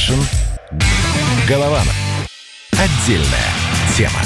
Кашин. Голованов. Отдельная тема.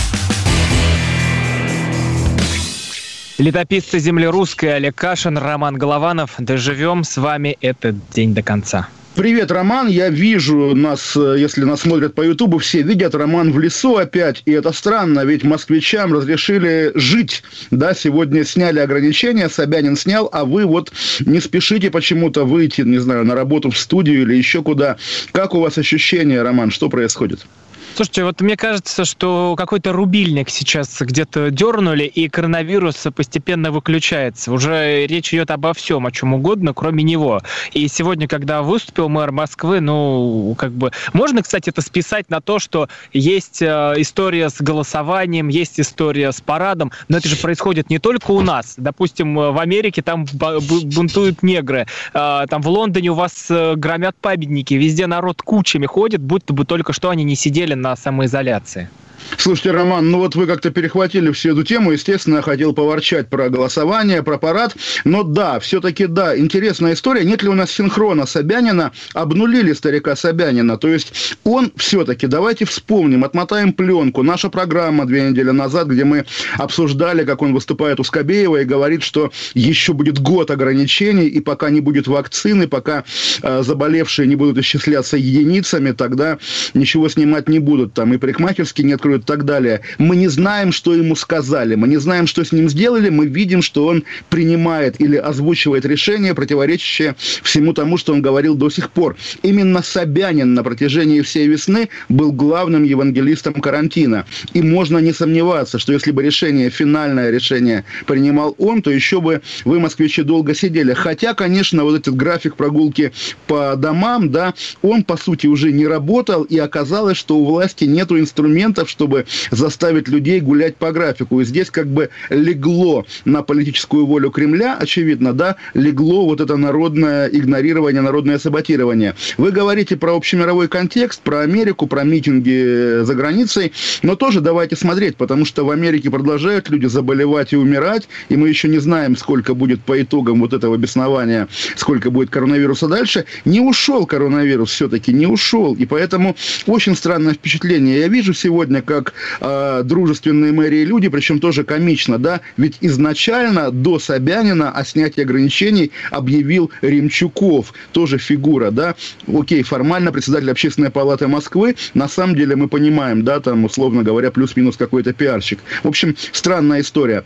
Летописцы земли русской Олег Кашин, Роман Голованов. Доживем с вами этот день до конца. Привет, Роман. Я вижу нас, э, если нас смотрят по Ютубу, все видят Роман в лесу опять. И это странно, ведь москвичам разрешили жить. Да, сегодня сняли ограничения, Собянин снял, а вы вот не спешите почему-то выйти, не знаю, на работу в студию или еще куда. Как у вас ощущения, Роман? Что происходит? Слушайте, вот мне кажется, что какой-то рубильник сейчас где-то дернули, и коронавирус постепенно выключается. Уже речь идет обо всем, о чем угодно, кроме него. И сегодня, когда выступил мэр Москвы, ну, как бы... Можно, кстати, это списать на то, что есть э, история с голосованием, есть история с парадом, но это же происходит не только у нас. Допустим, в Америке там бунтуют негры, э, там в Лондоне у вас э, громят памятники, везде народ кучами ходит, будто бы только что они не сидели на самоизоляции. Слушайте, Роман, ну вот вы как-то перехватили всю эту тему. Естественно, я хотел поворчать про голосование, про парад. Но да, все-таки да, интересная история. Нет ли у нас синхрона Собянина? Обнулили старика Собянина. То есть он все-таки, давайте вспомним, отмотаем пленку. Наша программа две недели назад, где мы обсуждали, как он выступает у Скобеева и говорит, что еще будет год ограничений, и пока не будет вакцины, пока э, заболевшие не будут исчисляться единицами, тогда ничего снимать не будут. Там и парикмахерские не откроют и так далее. Мы не знаем, что ему сказали, мы не знаем, что с ним сделали, мы видим, что он принимает или озвучивает решение, противоречащее всему тому, что он говорил до сих пор. Именно Собянин на протяжении всей весны был главным евангелистом карантина. И можно не сомневаться, что если бы решение, финальное решение принимал он, то еще бы вы, москвичи, долго сидели. Хотя, конечно, вот этот график прогулки по домам, да, он, по сути, уже не работал, и оказалось, что у власти нет инструментов, чтобы заставить людей гулять по графику. И здесь как бы легло на политическую волю Кремля, очевидно, да, легло вот это народное игнорирование, народное саботирование. Вы говорите про общемировой контекст, про Америку, про митинги за границей, но тоже давайте смотреть, потому что в Америке продолжают люди заболевать и умирать, и мы еще не знаем, сколько будет по итогам вот этого беснования, сколько будет коронавируса дальше. Не ушел коронавирус все-таки, не ушел, и поэтому очень странное впечатление. Я вижу сегодня, как э, дружественные мэрии люди, причем тоже комично, да, ведь изначально до Собянина о снятии ограничений объявил Ремчуков, тоже фигура, да, окей, формально председатель общественной палаты Москвы, на самом деле мы понимаем, да, там, условно говоря, плюс-минус какой-то пиарщик. В общем, странная история.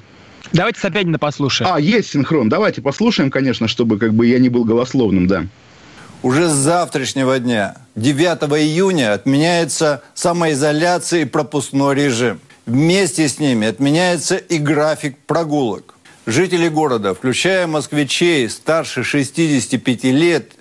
Давайте Собянина послушаем. А, есть синхрон. Давайте послушаем, конечно, чтобы как бы я не был голословным, да. Уже с завтрашнего дня, 9 июня, отменяется самоизоляция и пропускной режим. Вместе с ними отменяется и график прогулок. Жители города, включая москвичей старше 65 лет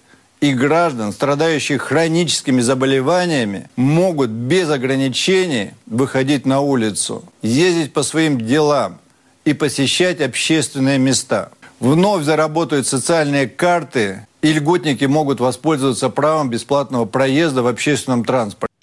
и граждан, страдающих хроническими заболеваниями, могут без ограничений выходить на улицу, ездить по своим делам и посещать общественные места. Вновь заработают социальные карты и льготники могут воспользоваться правом бесплатного проезда в общественном транспорте.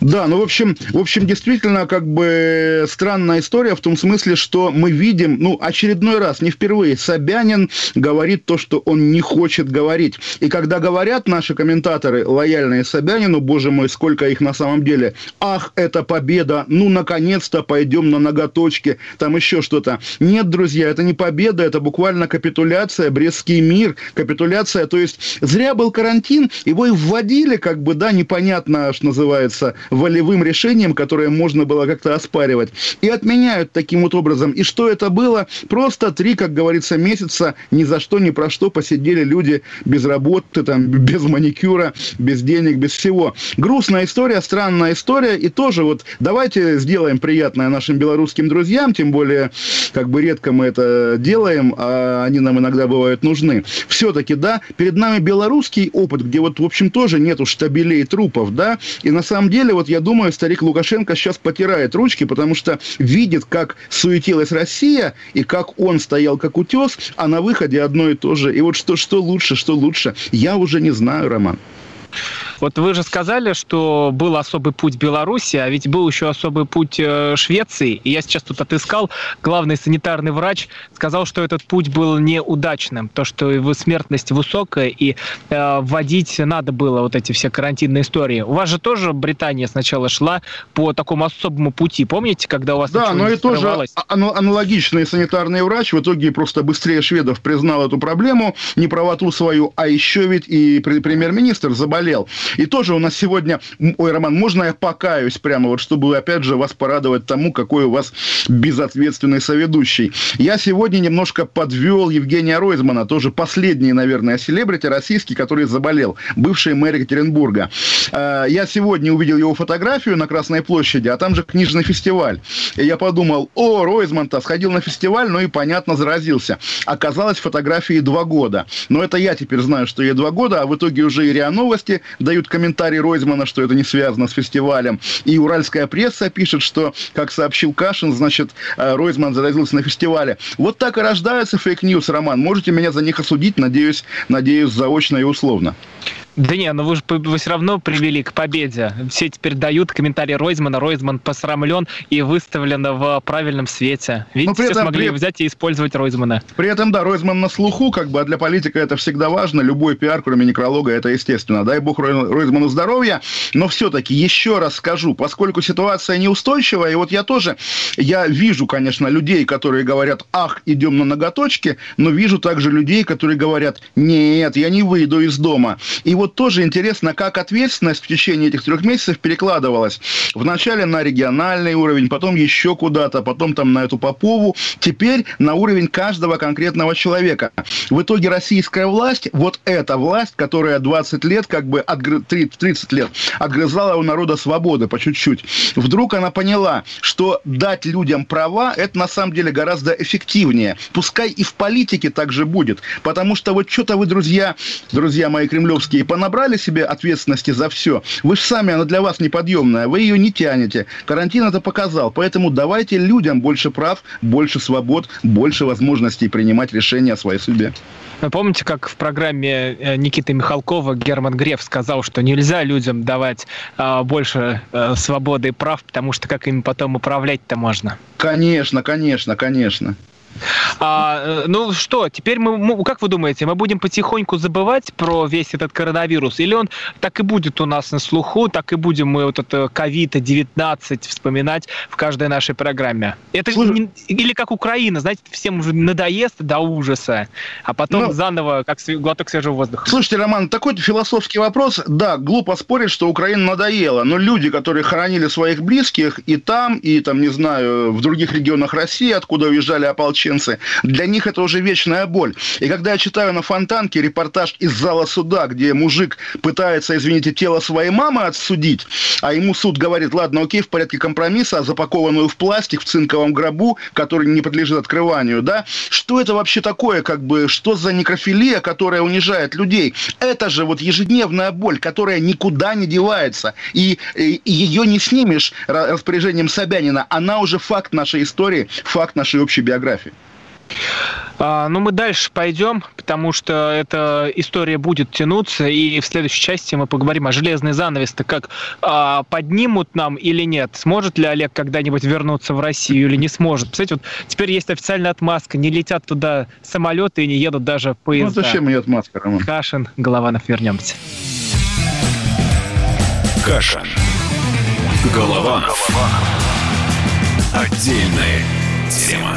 Да, ну, в общем, в общем, действительно, как бы странная история в том смысле, что мы видим, ну, очередной раз, не впервые, Собянин говорит то, что он не хочет говорить. И когда говорят наши комментаторы, лояльные Собянину, боже мой, сколько их на самом деле, ах, это победа, ну, наконец-то пойдем на ноготочки, там еще что-то. Нет, друзья, это не победа, это буквально капитуляция, Брестский мир, капитуляция, то есть зря был карантин, его и вводили, как бы, да, непонятно, что называется, волевым решением, которое можно было как-то оспаривать. И отменяют таким вот образом. И что это было? Просто три, как говорится, месяца ни за что, ни про что посидели люди без работы, там, без маникюра, без денег, без всего. Грустная история, странная история. И тоже вот давайте сделаем приятное нашим белорусским друзьям, тем более, как бы редко мы это делаем, а они нам иногда бывают нужны. Все-таки, да, перед нами белорусский опыт, где вот, в общем, тоже нету штабелей трупов, да, и на самом деле вот я думаю, старик Лукашенко сейчас потирает ручки, потому что видит, как суетилась Россия, и как он стоял как утес, а на выходе одно и то же. И вот что, что лучше, что лучше, я уже не знаю, Роман. Вот вы же сказали, что был особый путь Беларуси, а ведь был еще особый путь э, Швеции. И я сейчас тут отыскал, главный санитарный врач сказал, что этот путь был неудачным. То, что его смертность высокая, и э, вводить надо было вот эти все карантинные истории. У вас же тоже Британия сначала шла по такому особому пути. Помните, когда у вас Да, но и тоже аналогичный санитарный врач в итоге просто быстрее шведов признал эту проблему, неправоту свою, а еще ведь и премьер-министр заболел. И тоже у нас сегодня, ой, Роман, можно я покаюсь прямо, вот чтобы, опять же, вас порадовать тому, какой у вас безответственный соведущий. Я сегодня немножко подвел Евгения Ройзмана, тоже последний, наверное, селебрити российский, который заболел, бывший мэр Екатеринбурга. Э, я сегодня увидел его фотографию на Красной площади, а там же книжный фестиваль. И я подумал, о, Ройзман-то сходил на фестиваль, ну и, понятно, заразился. Оказалось, фотографии два года. Но это я теперь знаю, что ей два года, а в итоге уже и РИА Новости дают комментарий Ройзмана, что это не связано с фестивалем. И уральская пресса пишет, что, как сообщил Кашин, значит, э, Ройзман заразился на фестивале. Вот так и рождаются fake news, Роман. Можете меня за них осудить, надеюсь, надеюсь, заочно и условно. Да не, ну вы же вы все равно привели к победе. Все теперь дают комментарии Ройзмана. Ройзман посрамлен и выставлен в правильном свете. Видите, при все этом, смогли при... взять и использовать Ройзмана. При этом, да, Ройзман на слуху, как бы, а для политика это всегда важно. Любой пиар, кроме некролога, это естественно. Дай бог Ройзману здоровья. Но все-таки еще раз скажу, поскольку ситуация неустойчивая, и вот я тоже, я вижу, конечно, людей, которые говорят, ах, идем на ноготочки, но вижу также людей, которые говорят, нет, я не выйду из дома. И вот тоже интересно, как ответственность в течение этих трех месяцев перекладывалась. Вначале на региональный уровень, потом еще куда-то, потом там на эту Попову, теперь на уровень каждого конкретного человека. В итоге российская власть, вот эта власть, которая 20 лет, как бы, отгры... 30 лет, отгрызала у народа свободы по чуть-чуть, вдруг она поняла, что дать людям права, это на самом деле гораздо эффективнее. Пускай и в политике так же будет, потому что вот что-то вы, друзья, друзья мои кремлевские, понабрали себе ответственности за все. Вы же сами, она для вас неподъемная, вы ее не тянете. Карантин это показал. Поэтому давайте людям больше прав, больше свобод, больше возможностей принимать решения о своей судьбе. Вы помните, как в программе э, Никиты Михалкова Герман Греф сказал, что нельзя людям давать э, больше э, свободы и прав, потому что как им потом управлять-то можно? Конечно, конечно, конечно. А, э, ну что, теперь мы, как вы думаете, мы будем потихоньку забывать про весь этот коронавирус, или он так и будет у нас на слуху, так и будем мы вот это ковид-19 вспоминать в каждой нашей программе? Это Слушай, или как Украина, знаете, всем уже надоест до ужаса, а потом ну, заново как глоток свежего воздуха. Слушайте, Роман, такой философский вопрос. Да, глупо спорить, что Украина надоела, но люди, которые хоронили своих близких и там, и там, не знаю, в других регионах России, откуда уезжали ополченцы, ополченцы, для них это уже вечная боль. И когда я читаю на Фонтанке репортаж из зала суда, где мужик пытается, извините, тело своей мамы отсудить, а ему суд говорит, ладно, окей, в порядке компромисса, запакованную в пластик в цинковом гробу, который не подлежит открыванию, да, что это вообще такое, как бы, что за некрофилия, которая унижает людей? Это же вот ежедневная боль, которая никуда не девается, и, и ее не снимешь распоряжением Собянина, она уже факт нашей истории, факт нашей общей биографии. А, ну, мы дальше пойдем, потому что эта история будет тянуться, и в следующей части мы поговорим о железной занавес-то, как а, поднимут нам или нет. Сможет ли Олег когда-нибудь вернуться в Россию или не сможет? Представляете, вот теперь есть официальная отмазка, не летят туда самолеты и не едут даже поезда. Ну, зачем мне отмазка, Роман? Кашин, Голованов, вернемся. Кашин. Голованов. Отдельная тема.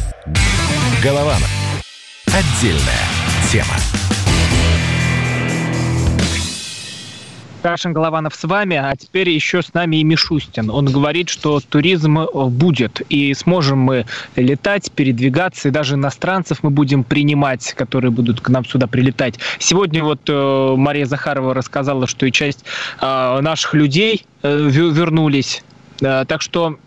Голованов. Отдельная тема. Кашин Голованов с вами, а теперь еще с нами и Мишустин. Он говорит, что туризм будет, и сможем мы летать, передвигаться, и даже иностранцев мы будем принимать, которые будут к нам сюда прилетать. Сегодня вот э, Мария Захарова рассказала, что и часть э, наших людей э, вернулись. Э, так что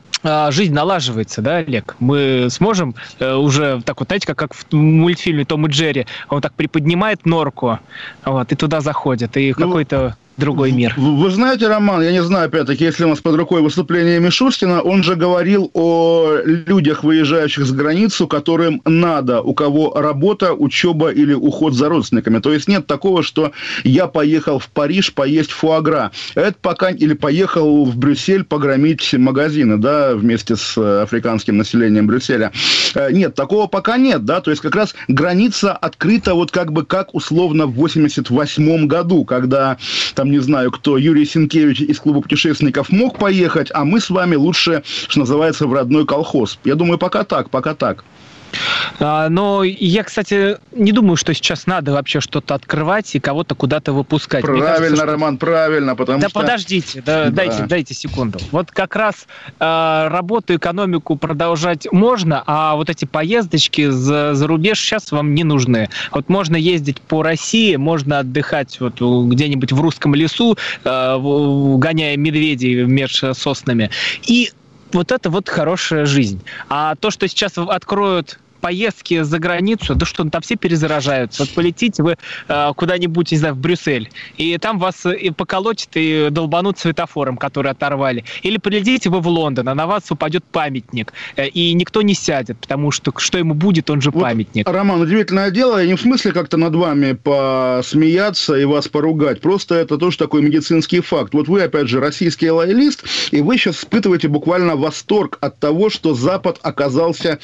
жизнь налаживается, да, Олег? Мы сможем э, уже так вот, знаете, как, как в мультфильме Том и Джерри, он так приподнимает норку, вот, и туда заходит, и ну, какой-то другой мир. Вы, вы знаете, Роман, я не знаю, опять-таки, если у нас под рукой выступление Мишустина, он же говорил о людях, выезжающих за границу, которым надо, у кого работа, учеба или уход за родственниками. То есть нет такого, что я поехал в Париж поесть фуагра. Это пока... Или поехал в Брюссель погромить магазины, да, вместе с африканским населением Брюсселя. Э, нет, такого пока нет, да, то есть как раз граница открыта вот как бы как условно в 88 году, когда там там, не знаю, кто, Юрий Сенкевич из клуба путешественников мог поехать, а мы с вами лучше, что называется, в родной колхоз. Я думаю, пока так, пока так. А, но я, кстати, не думаю, что сейчас надо вообще что-то открывать и кого-то куда-то выпускать. Правильно, кажется, что... Роман, правильно, потому да что... подождите, да, да. Дайте, дайте секунду. Вот как раз э, работу, экономику продолжать можно, а вот эти поездочки за, за рубеж сейчас вам не нужны. Вот можно ездить по России, можно отдыхать вот где-нибудь в русском лесу, э, гоняя медведей между соснами. И вот это вот хорошая жизнь. А то, что сейчас откроют поездки за границу, да что, там все перезаражаются. Вот полетите вы э, куда-нибудь, не знаю, в Брюссель, и там вас и поколотят, и долбанут светофором, который оторвали. Или полетите вы в Лондон, а на вас упадет памятник, э, и никто не сядет, потому что что ему будет, он же вот, памятник. Роман, удивительное дело, я не в смысле как-то над вами посмеяться и вас поругать, просто это тоже такой медицинский факт. Вот вы, опять же, российский лоялист, и вы сейчас испытываете буквально восторг от того, что Запад оказался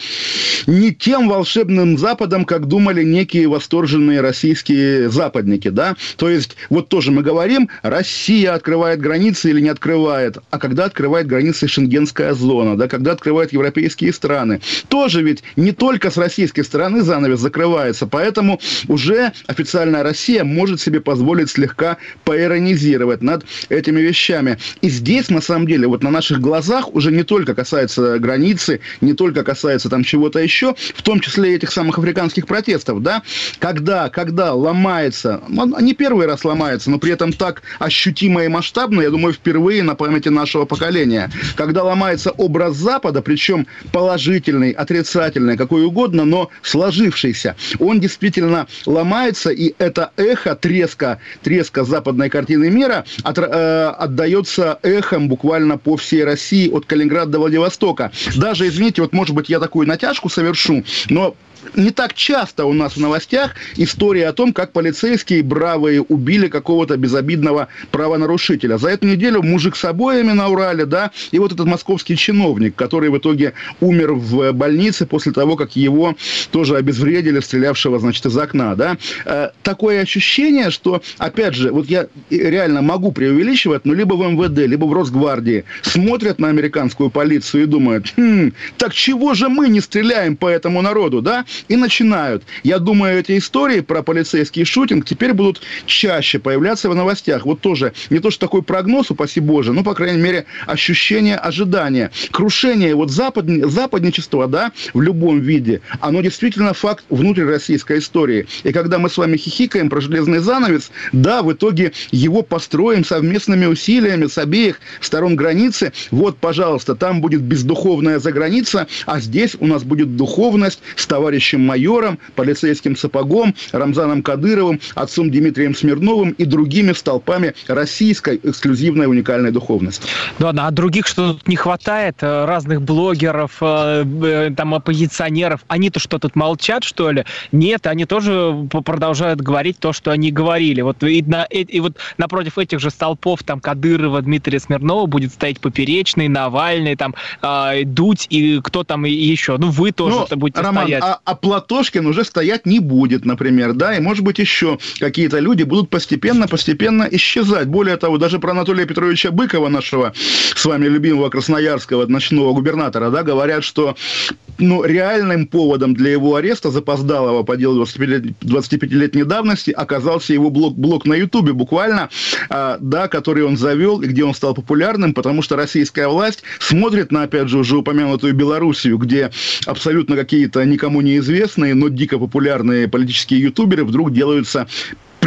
не тем, тем волшебным Западом, как думали некие восторженные российские западники, да? То есть, вот тоже мы говорим, Россия открывает границы или не открывает, а когда открывает границы шенгенская зона, да, когда открывают европейские страны. Тоже ведь не только с российской стороны занавес закрывается, поэтому уже официальная Россия может себе позволить слегка поиронизировать над этими вещами. И здесь, на самом деле, вот на наших глазах уже не только касается границы, не только касается там чего-то еще, в том числе этих самых африканских протестов, да, когда, когда ломается, не первый раз ломается, но при этом так ощутимо и масштабно, я думаю, впервые на памяти нашего поколения, когда ломается образ Запада, причем положительный, отрицательный, какой угодно, но сложившийся, он действительно ломается, и это эхо, треска, треска западной картины мира от, э, отдается эхом буквально по всей России, от Калининграда до Владивостока. Даже, извините, вот, может быть, я такую натяжку совершу, но не так часто у нас в новостях история о том, как полицейские бравые убили какого-то безобидного правонарушителя. За эту неделю мужик с обоями на Урале, да, и вот этот московский чиновник, который в итоге умер в больнице после того, как его тоже обезвредили, стрелявшего, значит, из окна, да. Э, такое ощущение, что, опять же, вот я реально могу преувеличивать, но либо в МВД, либо в Росгвардии смотрят на американскую полицию и думают, хм, так чего же мы не стреляем по этому народу, да? И начинают. Я думаю, эти истории про полицейский шутинг теперь будут чаще появляться в новостях. Вот тоже не то, что такой прогноз, упаси Боже, но, по крайней мере, ощущение ожидания. Крушение вот запад, западничества, да, в любом виде, оно действительно факт внутрироссийской истории. И когда мы с вами хихикаем про железный занавес, да, в итоге его построим совместными усилиями с обеих сторон границы. Вот, пожалуйста, там будет бездуховная заграница, а здесь у нас будет духовность с товарищем товарищем майором, полицейским сапогом, Рамзаном Кадыровым, отцом Дмитрием Смирновым и другими столпами российской эксклюзивной уникальной духовности. Да, а других что тут не хватает? Э, разных блогеров, э, э, там, оппозиционеров. Они-то что, тут молчат, что ли? Нет, они тоже продолжают говорить то, что они говорили. Вот и, на, и вот напротив этих же столпов там Кадырова, Дмитрия Смирнова будет стоять Поперечный, Навальный, там, Дудь и кто там еще. Ну, вы тоже ну, будете Роман, стоять. А, а Платошкин уже стоять не будет, например, да, и, может быть, еще какие-то люди будут постепенно-постепенно исчезать. Более того, даже про Анатолия Петровича Быкова, нашего с вами любимого красноярского ночного губернатора, да, говорят, что но реальным поводом для его ареста запоздалого по делу 25-летней давности оказался его блог, блог на Ютубе буквально, а, да, который он завел и где он стал популярным, потому что российская власть смотрит на, опять же, уже упомянутую Белоруссию, где абсолютно какие-то никому неизвестные, но дико популярные политические ютуберы вдруг делаются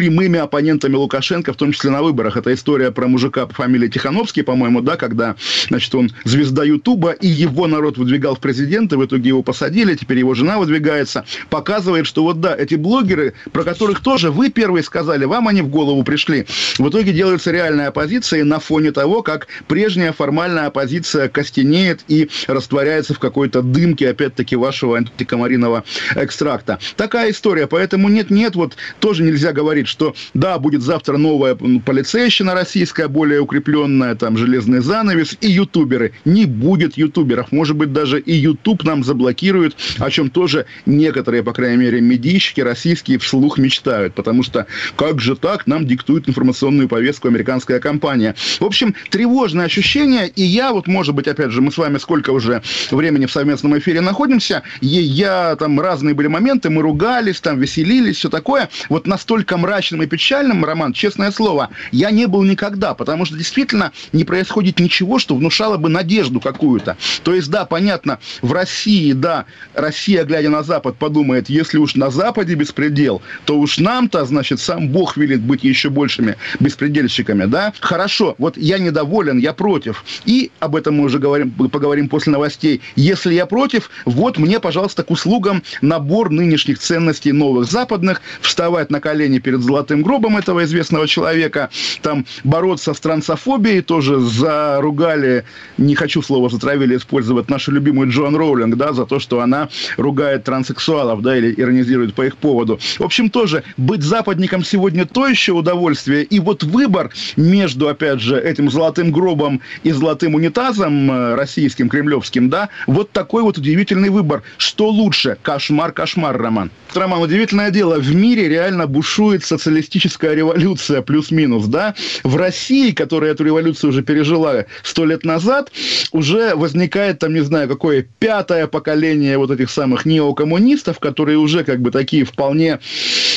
прямыми оппонентами Лукашенко, в том числе на выборах. Это история про мужика по фамилии Тихановский, по-моему, да, когда, значит, он звезда Ютуба, и его народ выдвигал в президенты, в итоге его посадили, теперь его жена выдвигается, показывает, что вот да, эти блогеры, про которых тоже вы первые сказали, вам они в голову пришли, в итоге делается реальная оппозиция на фоне того, как прежняя формальная оппозиция костенеет и растворяется в какой-то дымке, опять-таки, вашего антикомариного экстракта. Такая история, поэтому нет-нет, вот тоже нельзя говорить говорит, что да, будет завтра новая полицейщина российская, более укрепленная, там, железный занавес, и ютуберы. Не будет ютуберов. Может быть, даже и ютуб нам заблокируют, о чем тоже некоторые, по крайней мере, медийщики российские вслух мечтают. Потому что как же так нам диктует информационную повестку американская компания. В общем, тревожное ощущение, и я вот, может быть, опять же, мы с вами сколько уже времени в совместном эфире находимся, и я там разные были моменты, мы ругались, там веселились, все такое. Вот настолько мрачно мрачным и печальным, Роман, честное слово, я не был никогда, потому что действительно не происходит ничего, что внушало бы надежду какую-то. То есть, да, понятно, в России, да, Россия, глядя на Запад, подумает, если уж на Западе беспредел, то уж нам-то, значит, сам Бог велит быть еще большими беспредельщиками, да? Хорошо, вот я недоволен, я против. И об этом мы уже говорим, поговорим после новостей. Если я против, вот мне, пожалуйста, к услугам набор нынешних ценностей новых западных, вставать на колени перед золотым гробом этого известного человека, там бороться с трансофобией, тоже заругали, не хочу слово затравили использовать, нашу любимую Джоан Роулинг, да, за то, что она ругает транссексуалов, да, или иронизирует по их поводу. В общем, тоже быть западником сегодня то еще удовольствие, и вот выбор между, опять же, этим золотым гробом и золотым унитазом э, российским, кремлевским, да, вот такой вот удивительный выбор. Что лучше? Кошмар, кошмар, Роман. Роман, удивительное дело, в мире реально бушует социалистическая революция плюс-минус, да, в России, которая эту революцию уже пережила сто лет назад, уже возникает там, не знаю, какое пятое поколение вот этих самых неокоммунистов, которые уже как бы такие вполне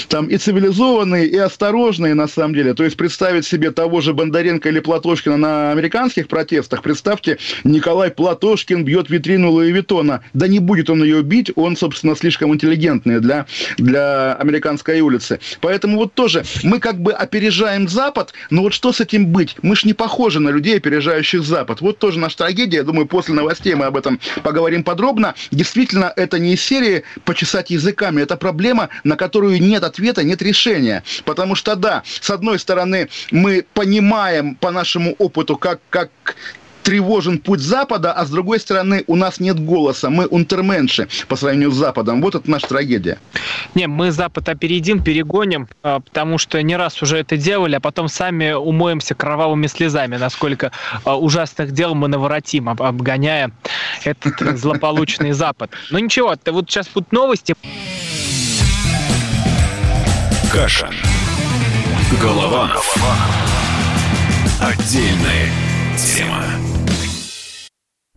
там и цивилизованные, и осторожные на самом деле. То есть представить себе того же Бондаренко или Платошкина на американских протестах, представьте, Николай Платошкин бьет витрину Луи Виттона. Да не будет он ее бить, он, собственно, слишком интеллигентный для, для американской улицы. Поэтому вот тоже мы как бы опережаем Запад, но вот что с этим быть? Мы ж не похожи на людей, опережающих Запад. Вот тоже наша трагедия. Я думаю, после новостей мы об этом поговорим подробно. Действительно, это не из серии почесать языками. Это проблема, на которую нет ответа, нет решения. Потому что, да, с одной стороны, мы понимаем по нашему опыту, как, как тревожен путь Запада, а с другой стороны у нас нет голоса. Мы унтерменши по сравнению с Западом. Вот это наша трагедия. Не, мы Запад опередим, перегоним, а, потому что не раз уже это делали, а потом сами умоемся кровавыми слезами, насколько а, ужасных дел мы наворотим, обгоняя этот злополучный Запад. Но ничего, вот сейчас будут новости. Каша. Голова. Отдельная тема.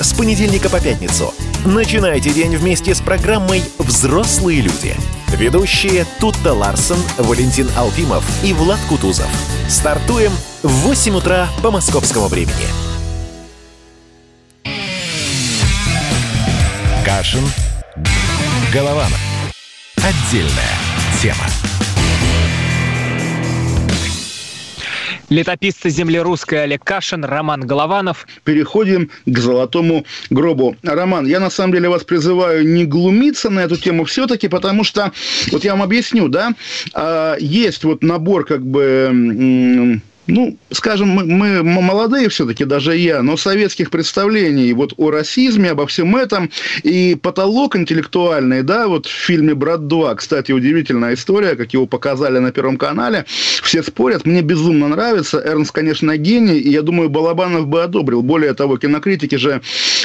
с понедельника по пятницу. Начинайте день вместе с программой «Взрослые люди». Ведущие Тутта Ларсон, Валентин Алфимов и Влад Кутузов. Стартуем в 8 утра по московскому времени. Кашин. Голованов. Отдельная тема. Летописцы земли русской Олег Кашин, Роман Голованов. Переходим к золотому гробу. Роман, я на самом деле вас призываю не глумиться на эту тему все-таки, потому что, вот я вам объясню, да, а, есть вот набор как бы ну, скажем, мы, мы молодые все-таки, даже я, но советских представлений вот о расизме, обо всем этом, и потолок интеллектуальный, да, вот в фильме «Брат 2», кстати, удивительная история, как его показали на Первом канале, все спорят, мне безумно нравится, Эрнст, конечно, гений, и я думаю, Балабанов бы одобрил. Более того, кинокритики же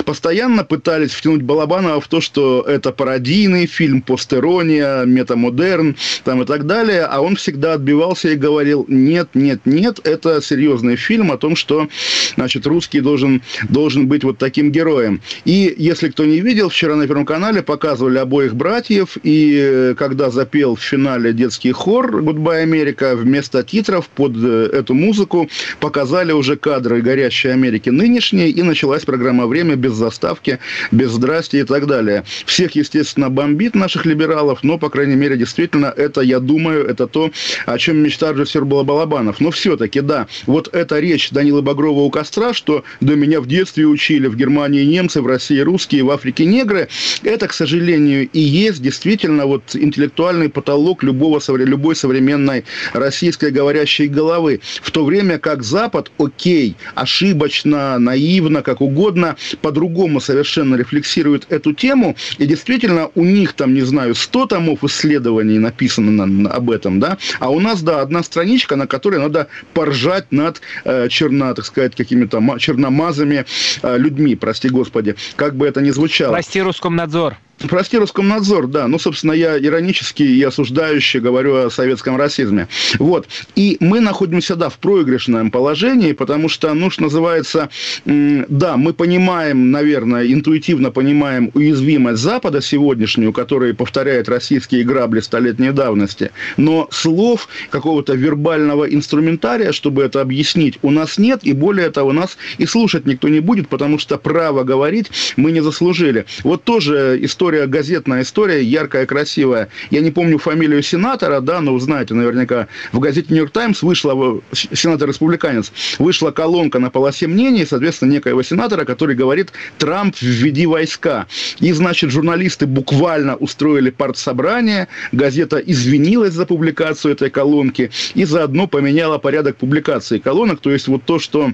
постоянно пытались втянуть Балабанова в то, что это пародийный фильм, постерония, метамодерн, там и так далее, а он всегда отбивался и говорил, нет, нет, нет, это серьезный фильм о том, что, значит, русский должен, должен быть вот таким героем. И, если кто не видел, вчера на Первом канале показывали обоих братьев, и э, когда запел в финале детский хор «Goodbye, Америка», вместо титров под э, эту музыку показали уже кадры «Горящей Америки» нынешней, и началась программа «Время» без заставки, без здрасти и так далее. Всех, естественно, бомбит наших либералов, но, по крайней мере, действительно, это, я думаю, это то, о чем мечтал режиссер Балабанов. Но все-таки да, вот эта речь Данила Багрова у костра, что до меня в детстве учили в Германии немцы, в России русские, в Африке негры, это, к сожалению, и есть действительно вот интеллектуальный потолок любого, любой современной российской говорящей головы. В то время как Запад, окей, ошибочно, наивно, как угодно, по-другому совершенно рефлексирует эту тему, и действительно у них там, не знаю, 100 томов исследований написано на, на, об этом, да, а у нас, да, одна страничка, на которой надо поржать ржать над э, черно, так сказать, какими-то черномазами э, людьми, прости господи, как бы это ни звучало. Прости, Роскомнадзор. Прости, Роскомнадзор, да. Ну, собственно, я иронически и осуждающе говорю о советском расизме. Вот. И мы находимся, да, в проигрышном положении, потому что, ну, что называется, да, мы понимаем, наверное, интуитивно понимаем уязвимость Запада сегодняшнюю, который повторяет российские грабли столетней давности, но слов какого-то вербального инструментария, чтобы это объяснить, у нас нет, и более того, нас и слушать никто не будет, потому что право говорить мы не заслужили. Вот тоже история история, газетная история, яркая, красивая. Я не помню фамилию сенатора, да, но вы знаете, наверняка, в газете «Нью-Йорк Таймс» вышла, сенатор-республиканец, вышла колонка на полосе мнений, соответственно, некоего сенатора, который говорит «Трамп, введи войска». И, значит, журналисты буквально устроили партсобрание, газета извинилась за публикацию этой колонки и заодно поменяла порядок публикации колонок, то есть вот то, что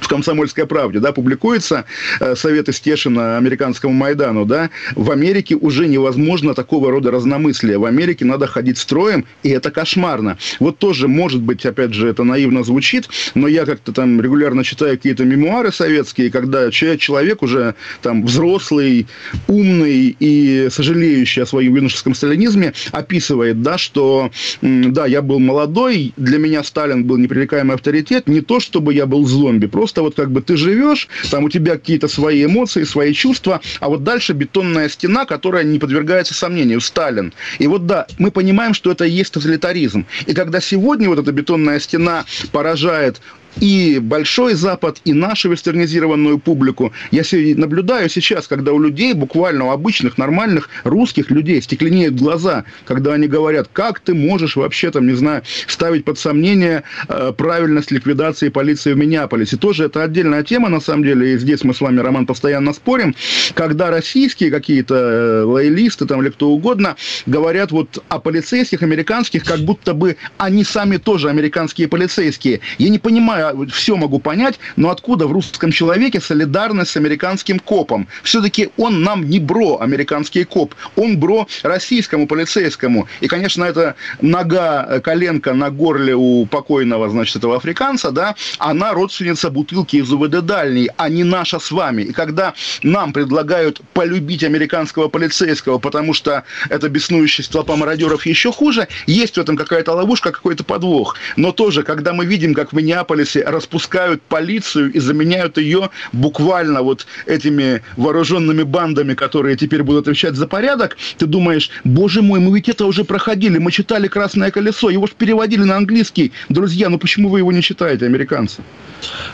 в «Комсомольской правде», да, публикуется э, советы Стешина американскому Майдану, да, в Америке уже невозможно такого рода разномыслия. В Америке надо ходить строем, и это кошмарно. Вот тоже, может быть, опять же, это наивно звучит, но я как-то там регулярно читаю какие-то мемуары советские, когда человек уже там взрослый, умный и сожалеющий о своем юношеском сталинизме описывает, да, что, да, я был молодой, для меня Сталин был непререкаемый авторитет, не то, чтобы я был зомби, просто вот как бы ты живешь, там у тебя какие-то свои эмоции, свои чувства, а вот дальше бетонная стена, которая не подвергается сомнению, Сталин. И вот да, мы понимаем, что это и есть тоталитаризм. И когда сегодня вот эта бетонная стена поражает и Большой Запад, и нашу вестернизированную публику. Я наблюдаю сейчас, когда у людей, буквально у обычных, нормальных русских людей стекленеют глаза, когда они говорят, как ты можешь вообще, там, не знаю, ставить под сомнение э, правильность ликвидации полиции в Миннеаполисе. Тоже это отдельная тема, на самом деле, и здесь мы с вами, Роман, постоянно спорим, когда российские какие-то э, лоялисты там, или кто угодно говорят вот о полицейских американских, как будто бы они сами тоже американские полицейские. Я не понимаю, все могу понять, но откуда в русском человеке солидарность с американским копом? Все-таки он нам не бро, американский коп, он бро российскому полицейскому. И, конечно, это нога, э, коленка на горле у покойного, значит, этого африканца, да, она родственница бутылки из УВД дальней, а не наша с вами. И когда нам предлагают полюбить американского полицейского, потому что это беснующая толпа мародеров еще хуже, есть в этом какая-то ловушка, какой-то подвох. Но тоже, когда мы видим, как в Миннеаполисе Лос-Анджелесе распускают полицию и заменяют ее буквально вот этими вооруженными бандами, которые теперь будут отвечать за порядок, ты думаешь, боже мой, мы ведь это уже проходили, мы читали «Красное колесо», его же переводили на английский. Друзья, ну почему вы его не читаете, американцы?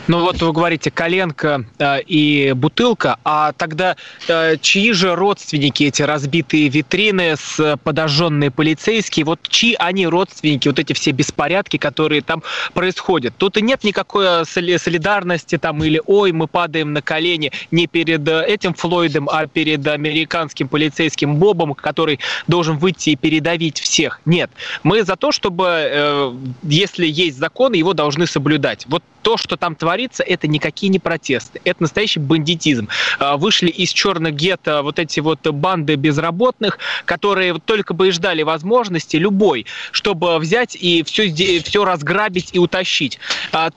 Ну вот вы говорите коленка э, и бутылка, а тогда э, чьи же родственники эти разбитые витрины с подожженные полицейские, вот чьи они родственники, вот эти все беспорядки, которые там происходят? Тут и нет никакой солидарности там или ой, мы падаем на колени не перед этим Флойдом, а перед американским полицейским Бобом, который должен выйти и передавить всех. Нет, мы за то, чтобы, если есть закон, его должны соблюдать. Вот то, что там творится, это никакие не протесты. Это настоящий бандитизм. А, вышли из черных гетто вот эти вот банды безработных, которые только бы и ждали возможности любой, чтобы взять и все, все разграбить и утащить.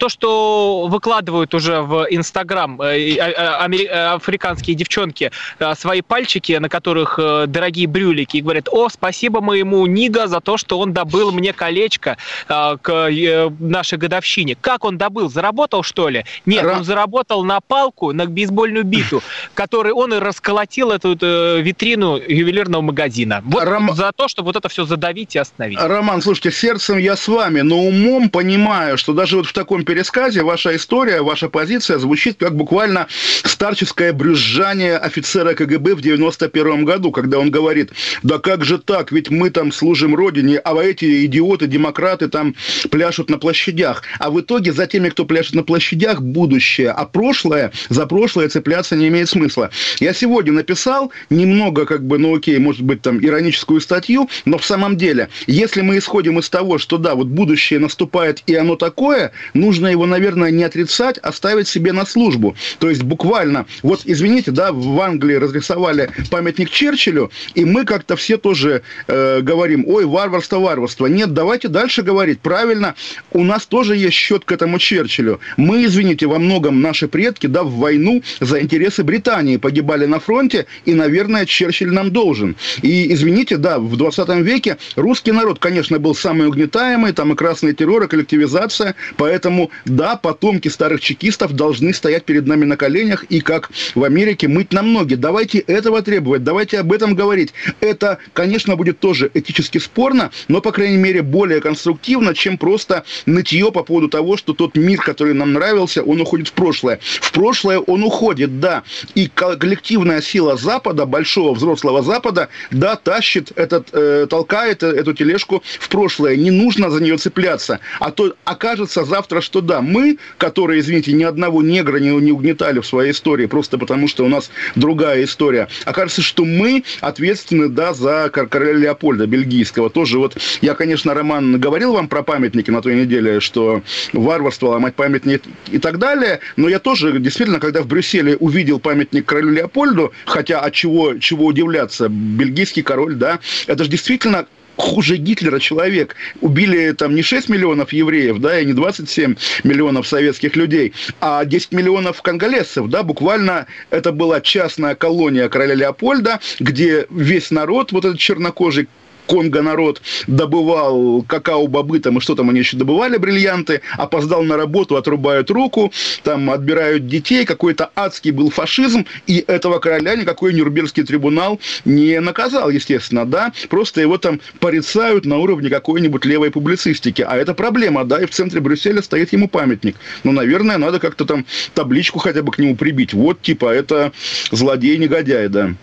А, то, что выкладывают уже в Инстаграм э, а, э, африканские девчонки свои пальчики, на которых э, дорогие брюлики, и говорят, о, спасибо моему Нига за то, что он добыл мне колечко к нашей годовщине. Как он добыл? заработал, что ли? Нет, Ра... он заработал на палку, на бейсбольную биту, который он и расколотил эту э, витрину ювелирного магазина. Вот Ром... за то, чтобы вот это все задавить и остановить. Роман, слушайте, сердцем я с вами, но умом понимаю, что даже вот в таком пересказе ваша история, ваша позиция звучит как буквально старческое брюзжание офицера КГБ в 91 году, когда он говорит, да как же так, ведь мы там служим Родине, а эти идиоты, демократы там пляшут на площадях. А в итоге за теми, кто пляшет на площадях, будущее, а прошлое, за прошлое цепляться не имеет смысла. Я сегодня написал немного, как бы, ну окей, может быть, там, ироническую статью, но в самом деле, если мы исходим из того, что да, вот будущее наступает, и оно такое, нужно его, наверное, не отрицать, а ставить себе на службу. То есть буквально, вот извините, да, в Англии разрисовали памятник Черчиллю, и мы как-то все тоже э, говорим, ой, варварство, варварство. Нет, давайте дальше говорить. Правильно, у нас тоже есть счет к этому. Черчиллю. Мы, извините, во многом наши предки, да, в войну за интересы Британии погибали на фронте, и, наверное, Черчилль нам должен. И, извините, да, в 20 веке русский народ, конечно, был самый угнетаемый, там и красный террор, и коллективизация, поэтому, да, потомки старых чекистов должны стоять перед нами на коленях и, как в Америке, мыть нам ноги. Давайте этого требовать, давайте об этом говорить. Это, конечно, будет тоже этически спорно, но, по крайней мере, более конструктивно, чем просто нытье по поводу того, что тот мир, который нам нравился, он уходит в прошлое. В прошлое он уходит, да. И коллективная сила Запада, большого взрослого Запада, да, тащит этот, э, толкает эту тележку в прошлое. Не нужно за нее цепляться. А то окажется завтра, что да, мы, которые, извините, ни одного негра не, не угнетали в своей истории, просто потому что у нас другая история, окажется, что мы ответственны, да, за короля Леопольда бельгийского. Тоже вот, я, конечно, Роман, говорил вам про памятники на той неделе, что варварство ломать памятник и так далее. Но я тоже, действительно, когда в Брюсселе увидел памятник королю Леопольду, хотя от чего, чего удивляться, бельгийский король, да, это же действительно хуже Гитлера человек. Убили там не 6 миллионов евреев, да, и не 27 миллионов советских людей, а 10 миллионов конголезцев, да, буквально это была частная колония короля Леопольда, где весь народ, вот этот чернокожий, Конго народ добывал какао-бобы, там и что там они еще добывали, бриллианты, опоздал на работу, отрубают руку, там отбирают детей, какой-то адский был фашизм, и этого короля никакой Нюрнбергский трибунал не наказал, естественно, да, просто его там порицают на уровне какой-нибудь левой публицистики, а это проблема, да, и в центре Брюсселя стоит ему памятник. Ну, наверное, надо как-то там табличку хотя бы к нему прибить. Вот, типа, это злодей-негодяй, да.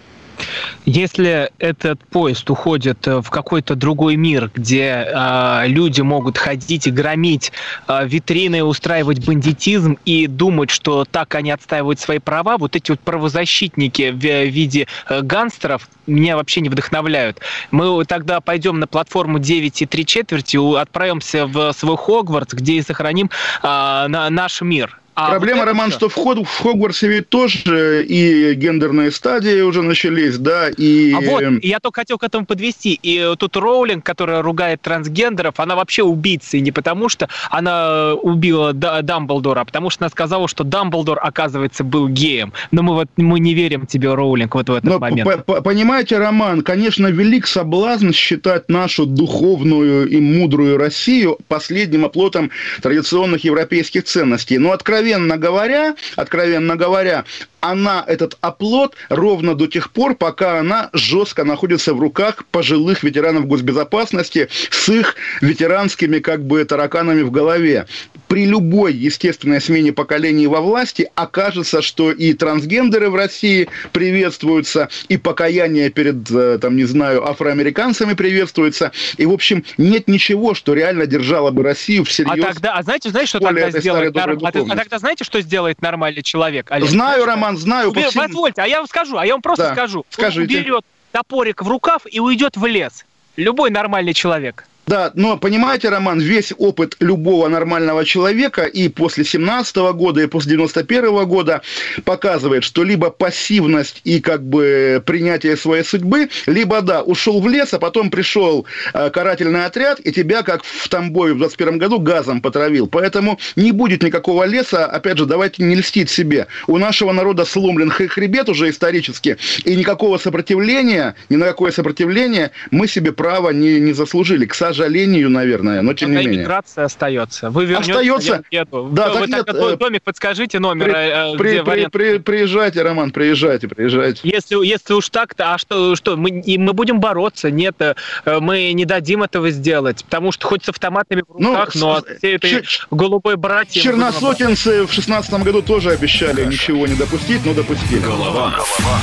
Если этот поезд уходит э, в какой-то другой мир, где э, люди могут ходить и громить э, витрины, устраивать бандитизм и думать, что так они отстаивают свои права, вот эти вот правозащитники в виде э, гангстеров меня вообще не вдохновляют. Мы тогда пойдем на платформу 9 и 3 четверти, отправимся в свой Хогвартс, где и сохраним э, на, наш мир а Проблема, вот Роман, что вход в Хогвартсе ведь тоже и гендерные стадии уже начались, да, и... А вот, я только хотел к этому подвести. И тут Роулинг, которая ругает трансгендеров, она вообще убийца, и не потому что она убила Дамблдора, а потому что она сказала, что Дамблдор, оказывается, был геем. Но мы вот мы не верим тебе, Роулинг, вот в этот Но момент. Понимаете, Роман, конечно, велик соблазн считать нашу духовную и мудрую Россию последним оплотом традиционных европейских ценностей. Но откровенно откровенно говоря, откровенно говоря, она этот оплот ровно до тех пор, пока она жестко находится в руках пожилых ветеранов госбезопасности с их ветеранскими как бы тараканами в голове. При любой естественной смене поколений во власти окажется, что и трансгендеры в России приветствуются, и покаяние перед, э, там, не знаю, афроамериканцами приветствуется. И, в общем, нет ничего, что реально держало бы Россию всерьез. А тогда, а знаете, знаете, что тогда сделает? Нар... А, а тогда знаете, что сделает нормальный человек? Олег? Знаю, Роман, знаю. Убер... всем... Позвольте, а я вам скажу, а я вам просто да. скажу. Скажите. Он уберет топорик в рукав и уйдет в лес. Любой нормальный человек. Да, но понимаете, Роман, весь опыт любого нормального человека и после 17 года, и после 91 года показывает, что либо пассивность и как бы принятие своей судьбы, либо, да, ушел в лес, а потом пришел э, карательный отряд, и тебя, как в Тамбове в 21 году, газом потравил. Поэтому не будет никакого леса, опять же, давайте не льстить себе. У нашего народа сломлен хребет уже исторически, и никакого сопротивления, ни на какое сопротивление мы себе права не, не заслужили, к сожалению сожалению, наверное, но тем Какая не менее. миграция остается. Вы вернетесь, остается. Да, Вы так, нет, э, домик подскажите номер. При, э, при, при, при, приезжайте, Роман, приезжайте, приезжайте. Если, если уж так-то, а что, что мы, и мы будем бороться? Нет, э, мы не дадим этого сделать, потому что хоть с автоматами в ну, руках, ну, но с, всей этой чер... голубой братья... Черносотенцы в шестнадцатом году тоже обещали Хорошо. ничего не допустить, но допустили. Голова. Голова.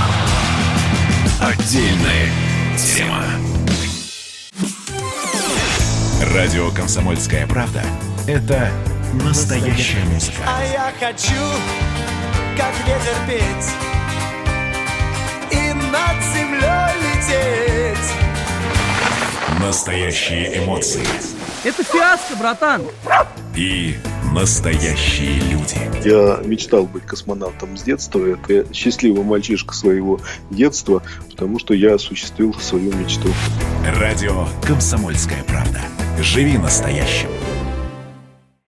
Отдельная тема. Радио «Комсомольская правда» — это настоящая музыка. А я хочу, как ветер петь и над землей лететь. Настоящие эмоции. Это фиаско, братан. И настоящие люди. Я мечтал быть космонавтом с детства. Это счастливый мальчишка своего детства, потому что я осуществил свою мечту. Радио «Комсомольская правда». Живи настоящим.